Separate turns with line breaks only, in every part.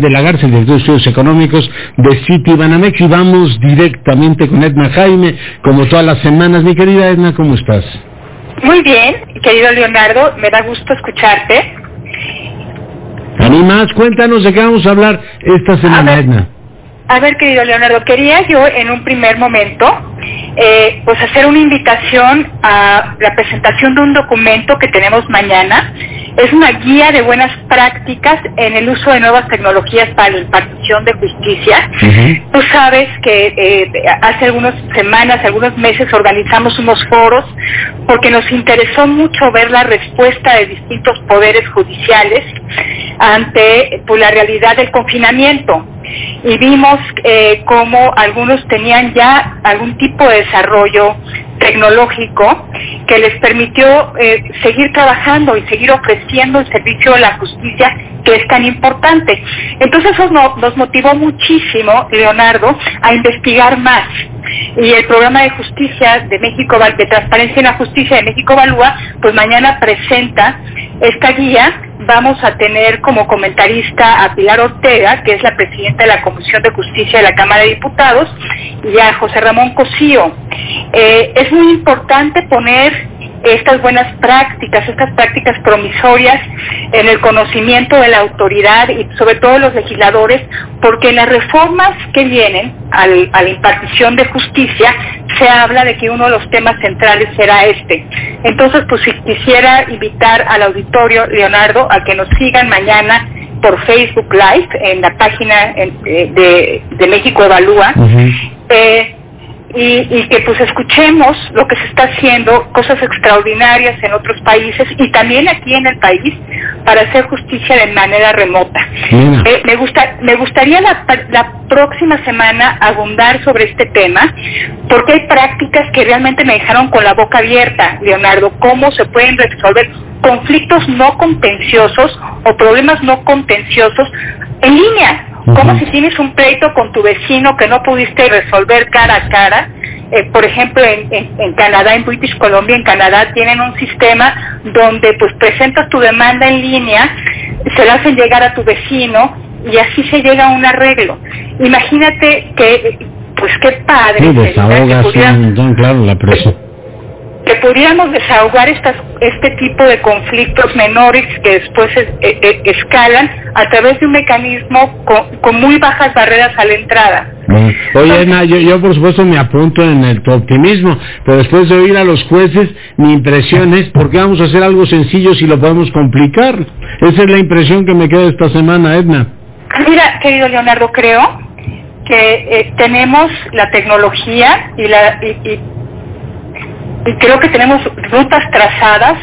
de la Garza, el director de estudios económicos de City Banamex y vamos directamente con Edna Jaime, como todas las semanas. Mi querida Edna, ¿cómo estás?
Muy bien, querido Leonardo, me da gusto escucharte.
A mí más, cuéntanos de qué vamos a hablar esta semana, Edna.
A ver, querido Leonardo, quería yo en un primer momento eh, pues hacer una invitación a la presentación de un documento que tenemos mañana. Es una guía de buenas prácticas en el uso de nuevas tecnologías para la impartición de justicia. Tú sabes que eh, hace algunas semanas, algunos meses organizamos unos foros porque nos interesó mucho ver la respuesta de distintos poderes judiciales ante pues, la realidad del confinamiento y vimos eh, cómo algunos tenían ya algún tipo de desarrollo tecnológico que les permitió eh, seguir trabajando y seguir ofreciendo el servicio de la justicia que es tan importante. Entonces eso nos motivó muchísimo, Leonardo, a investigar más. Y el programa de justicia de México, de Transparencia en la Justicia de México Evalúa, pues mañana presenta esta guía vamos a tener como comentarista a Pilar Ortega, que es la presidenta de la Comisión de Justicia de la Cámara de Diputados, y a José Ramón Cosío. Eh, es muy importante poner estas buenas prácticas, estas prácticas promisorias en el conocimiento de la autoridad y sobre todo los legisladores, porque en las reformas que vienen a la impartición de justicia se habla de que uno de los temas centrales será este. Entonces, pues si quisiera invitar al auditorio, Leonardo, a que nos sigan mañana por Facebook Live en la página eh, de, México Evalúa y, que pues escuchemos lo que se está haciendo, cosas extraordinarias en otros países y también aquí en el país para hacer justicia de manera remota. Eh, me, gusta, me gustaría la, la próxima semana abundar sobre este tema porque hay prácticas que realmente me dejaron con la boca abierta, Leonardo, cómo se pueden resolver conflictos no contenciosos o problemas no contenciosos en línea como si tienes un pleito con tu vecino que no pudiste resolver cara a cara? Eh, por ejemplo, en, Canadá, en British Columbia, en Canadá, tienen un sistema donde pues presentas tu demanda en línea, se la hacen llegar a tu vecino y así se llega a un arreglo. Imagínate que, pues qué padre.
Sí, claro, la presión
que pudiéramos desahogar estas, este tipo de conflictos menores que después eh, eh, escalan a través de un mecanismo con, muy bajas barreras a la entrada.
Oye, Ana, yo, por supuesto me apunto en el tu optimismo, pero después de oír a los jueces, mi impresión es, ¿por qué vamos a hacer algo sencillo si lo podemos complicar? Esa es la impresión que me queda esta semana, Edna.
Mira, querido Leonardo, creo que eh, tenemos la tecnología y, la, y y creo que tenemos rutas trazadas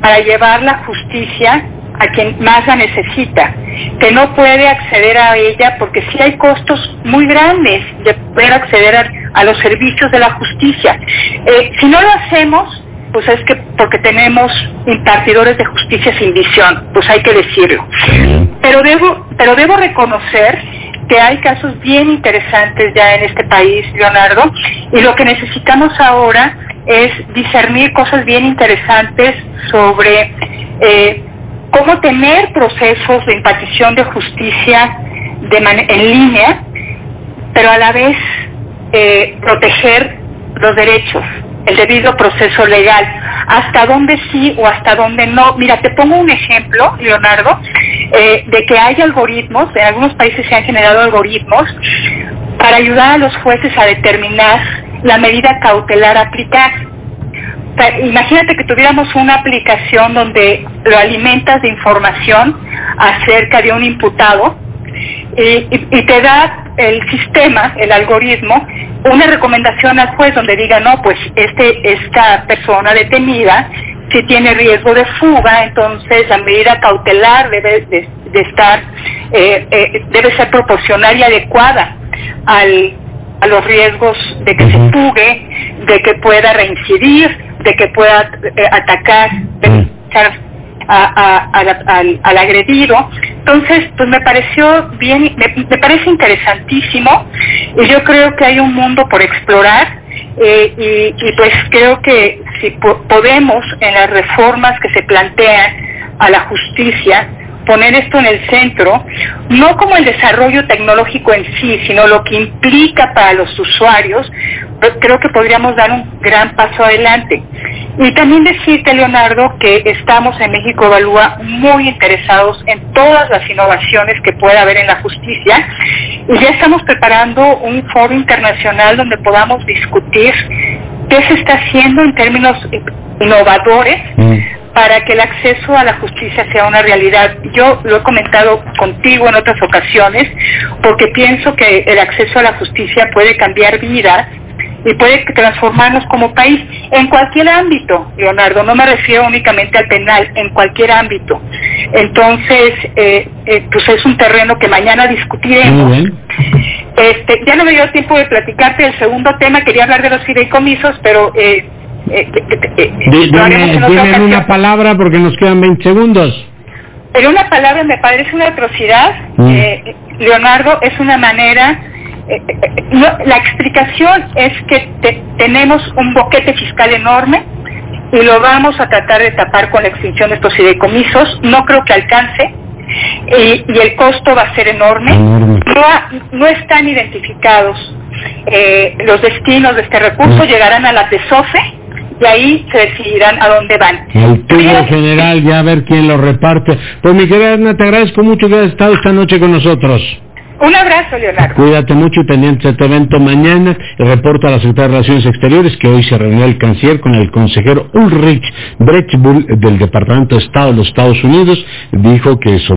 para llevar la justicia a quien más la necesita, que no puede acceder a ella porque sí hay costos muy grandes de poder acceder a, los servicios de la justicia. Eh, si no lo hacemos, pues es que porque tenemos impartidores de justicia sin visión, pues hay que decirlo. Pero debo, pero debo reconocer que hay casos bien interesantes ya en este país, Leonardo, y lo que necesitamos ahora es discernir cosas bien interesantes sobre eh, cómo tener procesos de impartición de justicia en línea, pero a la vez eh, proteger los derechos, el debido proceso legal, hasta dónde sí o hasta dónde no. Mira, te pongo un ejemplo, Leonardo, eh, de que hay algoritmos, en algunos países se han generado algoritmos para ayudar a los jueces a determinar la medida cautelar aplicar. imagínate que tuviéramos una aplicación donde lo alimentas de información acerca de un imputado y, te da el sistema, el algoritmo, una recomendación al juez donde diga, no, pues este, esta persona detenida, si tiene riesgo de fuga, entonces la medida cautelar debe de, estar, eh, eh, debe ser proporcional y adecuada al a los riesgos de que se fugue, de que pueda reincidir, de que pueda eh, atacar al, agredido. Entonces, pues me pareció bien, me, parece interesantísimo y yo creo que hay un mundo por explorar eh, y, pues creo que si podemos en las reformas que se plantean a la justicia, poner esto en el centro, no como el desarrollo tecnológico en sí, sino lo que implica para los usuarios, pues creo que podríamos dar un gran paso adelante. Y también decirte, Leonardo, que estamos en México Evalúa muy interesados en todas las innovaciones que pueda haber en la justicia y ya estamos preparando un foro internacional donde podamos discutir qué se está haciendo en términos innovadores mm. Para que el acceso a la justicia sea una realidad. Yo lo he comentado contigo en otras ocasiones porque pienso que el acceso a la justicia puede cambiar vidas y puede transformarnos como país en cualquier ámbito, Leonardo, no me refiero únicamente al penal, en cualquier ámbito. Entonces, eh, eh, pues es un terreno que mañana discutiremos. Este, ya no me dio tiempo de platicarte el segundo tema, quería hablar de los fideicomisos, pero... Eh,
eh, dime, una palabra porque nos quedan 20 segundos.
En una palabra me parece una atrocidad. Mm. Leonardo, es una manera la explicación es que tenemos un boquete fiscal enorme y lo vamos a tratar de tapar con la extinción de estos fideicomisos. No creo que alcance y, el costo va a ser enorme. No, están identificados eh, los destinos de este recurso, llegarán a las de y ahí se decidirán a dónde van.
El tubo general, ya a ver quién lo reparte. Pues mi querida Edna, te agradezco mucho que hayas estado esta noche con nosotros.
Un abrazo, Leonardo.
Cuídate mucho y pendiente de este evento mañana. El reporte a la Secretaría de Relaciones Exteriores que hoy se reunió el canciller con el consejero Ulrich Brechbull del Departamento de Estado de los Estados Unidos. Dijo que